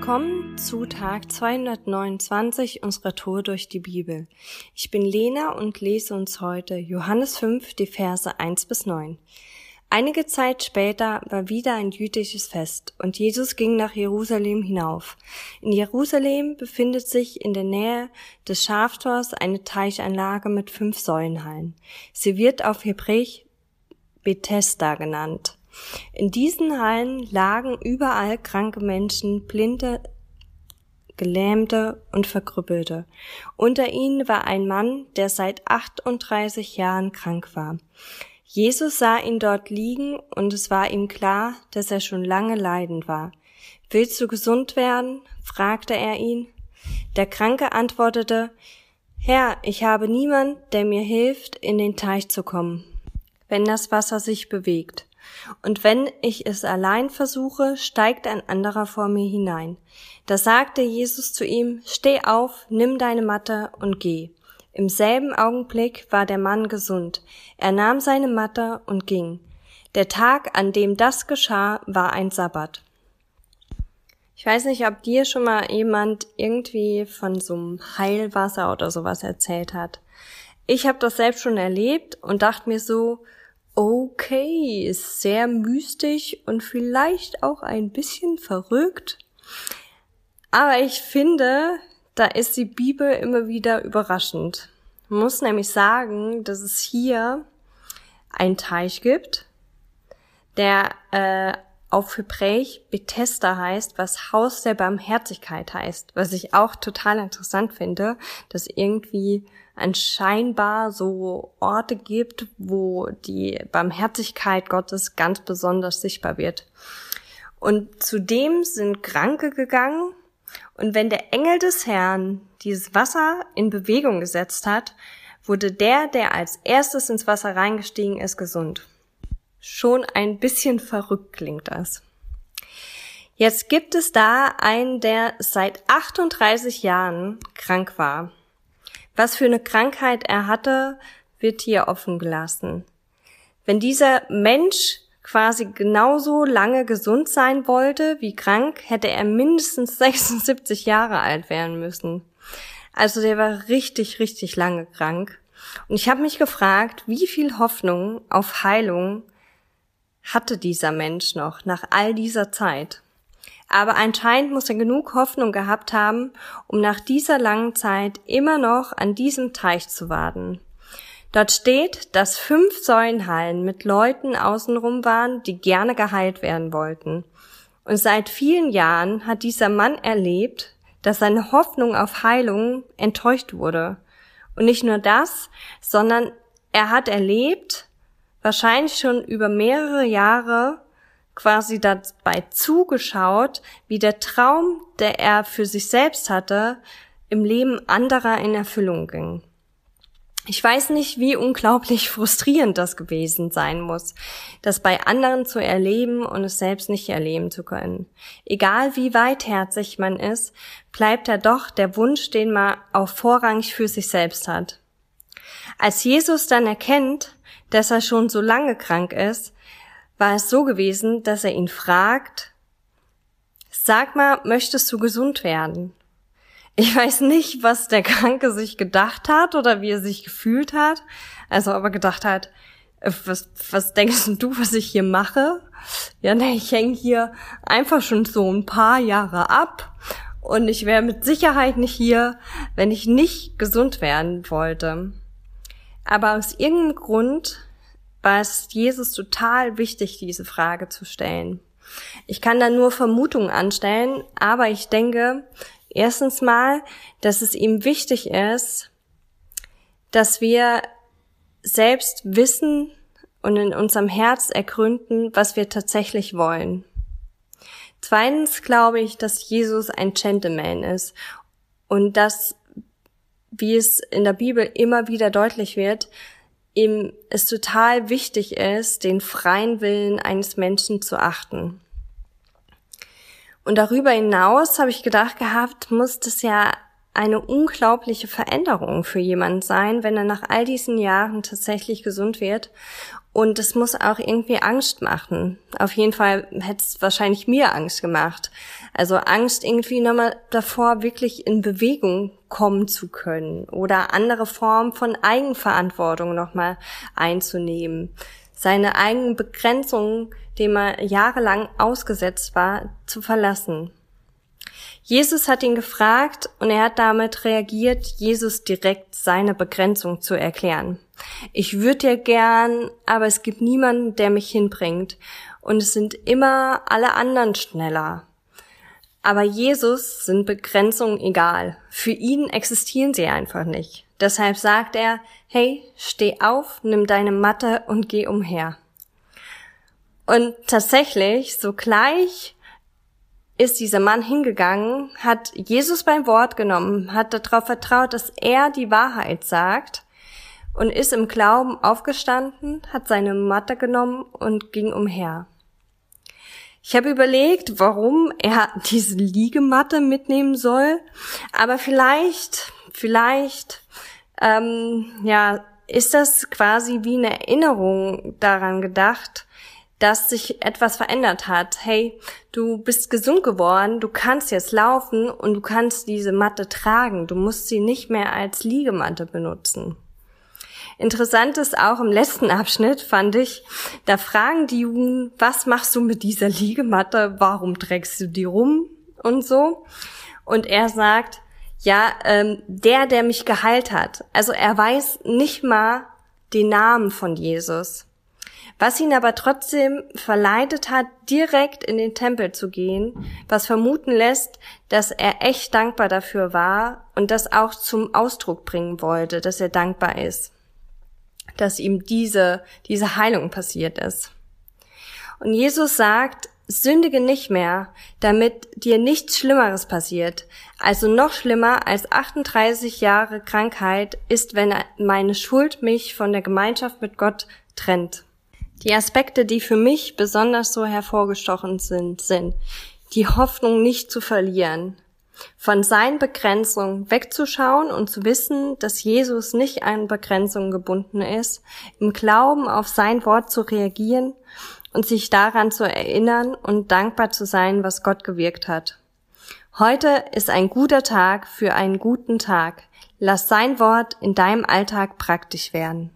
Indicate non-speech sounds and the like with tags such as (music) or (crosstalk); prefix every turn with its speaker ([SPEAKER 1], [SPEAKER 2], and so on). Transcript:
[SPEAKER 1] Willkommen zu Tag 229 unserer Tour durch die Bibel. Ich bin Lena und lese uns heute Johannes 5, die Verse 1 bis 9. Einige Zeit später war wieder ein jüdisches Fest und Jesus ging nach Jerusalem hinauf. In Jerusalem befindet sich in der Nähe des Schaftors eine Teichanlage mit fünf Säulenhallen. Sie wird auf Hebräisch Bethesda genannt. In diesen Hallen lagen überall kranke Menschen, Blinde, Gelähmte und Verkrüppelte. Unter ihnen war ein Mann, der seit 38 Jahren krank war. Jesus sah ihn dort liegen und es war ihm klar, dass er schon lange leidend war. Willst du gesund werden? fragte er ihn. Der Kranke antwortete, Herr, ich habe niemand, der mir hilft, in den Teich zu kommen, wenn das Wasser sich bewegt. Und wenn ich es allein versuche, steigt ein anderer vor mir hinein. Da sagte Jesus zu ihm, Steh auf, nimm deine Matte und geh. Im selben Augenblick war der Mann gesund. Er nahm seine Matte und ging. Der Tag, an dem das geschah, war ein Sabbat. Ich weiß nicht, ob dir schon mal jemand irgendwie von so einem Heilwasser oder sowas erzählt hat. Ich habe das selbst schon erlebt und dachte mir so, okay, ist sehr mystisch und vielleicht auch ein bisschen verrückt. Aber ich finde, da ist die Bibel immer wieder überraschend. Man muss nämlich sagen, dass es hier einen Teich gibt, der äh, auf Hebräisch Bethesda heißt, was Haus der Barmherzigkeit heißt, was ich auch total interessant finde, dass irgendwie anscheinbar so Orte gibt, wo die Barmherzigkeit Gottes ganz besonders sichtbar wird. Und zudem sind Kranke gegangen und wenn der Engel des Herrn dieses Wasser in Bewegung gesetzt hat, wurde der, der als erstes ins Wasser reingestiegen ist, gesund. Schon ein bisschen verrückt klingt das. Jetzt gibt es da einen, der seit 38 Jahren krank war. Was für eine Krankheit er hatte, wird hier offen gelassen. Wenn dieser Mensch quasi genauso lange gesund sein wollte wie krank, hätte er mindestens (laughs) 76 Jahre alt werden müssen. Also der war richtig, richtig lange krank. Und ich habe mich gefragt, wie viel Hoffnung auf Heilung hatte dieser Mensch noch nach all dieser Zeit. Aber anscheinend muss er genug Hoffnung gehabt haben, um nach dieser langen Zeit immer noch an diesem Teich zu warten. Dort steht, dass fünf Säulenhallen mit Leuten außenrum waren, die gerne geheilt werden wollten. Und seit vielen Jahren hat dieser Mann erlebt, dass seine Hoffnung auf Heilung enttäuscht wurde. Und nicht nur das, sondern er hat erlebt, wahrscheinlich schon über mehrere Jahre, quasi dabei zugeschaut, wie der Traum, der er für sich selbst hatte, im Leben anderer in Erfüllung ging. Ich weiß nicht, wie unglaublich (laughs) frustrierend das gewesen sein muss, das bei anderen zu erleben und es selbst nicht erleben zu können. Egal wie weitherzig man ist, bleibt er doch der Wunsch, den man auch vorrangig für sich selbst hat. Als Jesus dann erkennt, dass er schon so lange krank ist, war es so gewesen, dass er ihn fragt, sag mal, möchtest du gesund werden? Ich weiß nicht, was der Kranke sich gedacht hat oder wie er sich gefühlt hat. Also aber gedacht hat, äh, was, was denkst du, was ich hier mache? Ja, ne, ich hänge hier einfach schon so ein paar Jahre ab und ich wäre mit Sicherheit nicht hier, wenn ich nicht gesund werden wollte. Aber aus irgendeinem Grund war es Jesus total wichtig, diese Frage zu stellen. Ich kann da nur Vermutungen anstellen, aber ich denke, erstens mal, dass es ihm wichtig ist, dass wir selbst wissen und in unserem Herz ergründen, was wir tatsächlich wollen. Zweitens glaube ich, dass Jesus ein Gentleman ist und dass, wie es in der Bibel immer wieder deutlich wird, ihm es total wichtig ist, den freien Willen eines Menschen zu achten. Und darüber hinaus habe ich gedacht gehabt, muss das ja eine unglaubliche Veränderung für jemanden sein, wenn er nach all diesen Jahren tatsächlich gesund wird Und es muss auch irgendwie Angst machen. Auf jeden Fall hätte es wahrscheinlich mir Angst gemacht. Also Angst irgendwie nochmal davor, wirklich in Bewegung kommen zu können oder andere Formen von Eigenverantwortung nochmal einzunehmen. Seine eigenen Begrenzungen, denen er jahrelang ausgesetzt war, zu verlassen. Jesus hat ihn gefragt und er hat damit reagiert, Jesus direkt seine Begrenzung zu erklären. Ich würde ja gern, aber es gibt niemanden, der mich hinbringt. Und es sind immer alle anderen schneller. Aber Jesus sind Begrenzungen egal. Für ihn existieren sie einfach nicht. Deshalb sagt er, hey, steh auf, nimm deine Matte und geh umher. Und tatsächlich, so gleich ist dieser Mann hingegangen, hat Jesus beim Wort genommen, hat darauf vertraut, dass er die Wahrheit sagt und ist im Glauben aufgestanden, hat seine Matte genommen und ging umher. Ich habe überlegt, warum er (laughs) diese Liegematte mitnehmen soll, aber vielleicht, vielleicht, ähm, ja, ist das quasi wie eine Erinnerung daran gedacht, dass sich etwas verändert hat. Hey, du bist gesund geworden, du kannst jetzt laufen und du kannst diese Matte tragen. Du musst sie nicht mehr als Liegematte benutzen. Interessant ist auch im letzten Abschnitt, fand ich, da fragen die Juden, was machst du mit dieser Liegematte? Warum trägst du die rum? Und so. Und er sagt, ja, ähm, der, der mich geheilt hat. Also er weiß nicht mal den Namen von Jesus was ihn aber trotzdem verleitet hat, direkt in den Tempel zu gehen, was vermuten lässt, dass er echt dankbar dafür war und das auch zum Ausdruck bringen wollte, dass er dankbar ist, dass ihm diese, diese Heilung passiert ist. Und Jesus sagt, sündige nicht mehr, damit dir nichts Schlimmeres passiert. Also noch schlimmer als 38 Jahre Krankheit ist, wenn meine Schuld mich von der Gemeinschaft mit Gott trennt. Die Aspekte, die für mich besonders so hervorgestochen sind, sind die Hoffnung nicht zu verlieren, von seinen Begrenzungen wegzuschauen und zu wissen, dass Jesus nicht an Begrenzungen gebunden ist, im Glauben auf sein Wort zu reagieren und sich daran zu erinnern und dankbar zu sein, was Gott gewirkt hat. Heute ist ein guter Tag für einen guten Tag. Lass sein Wort in deinem Alltag praktisch werden.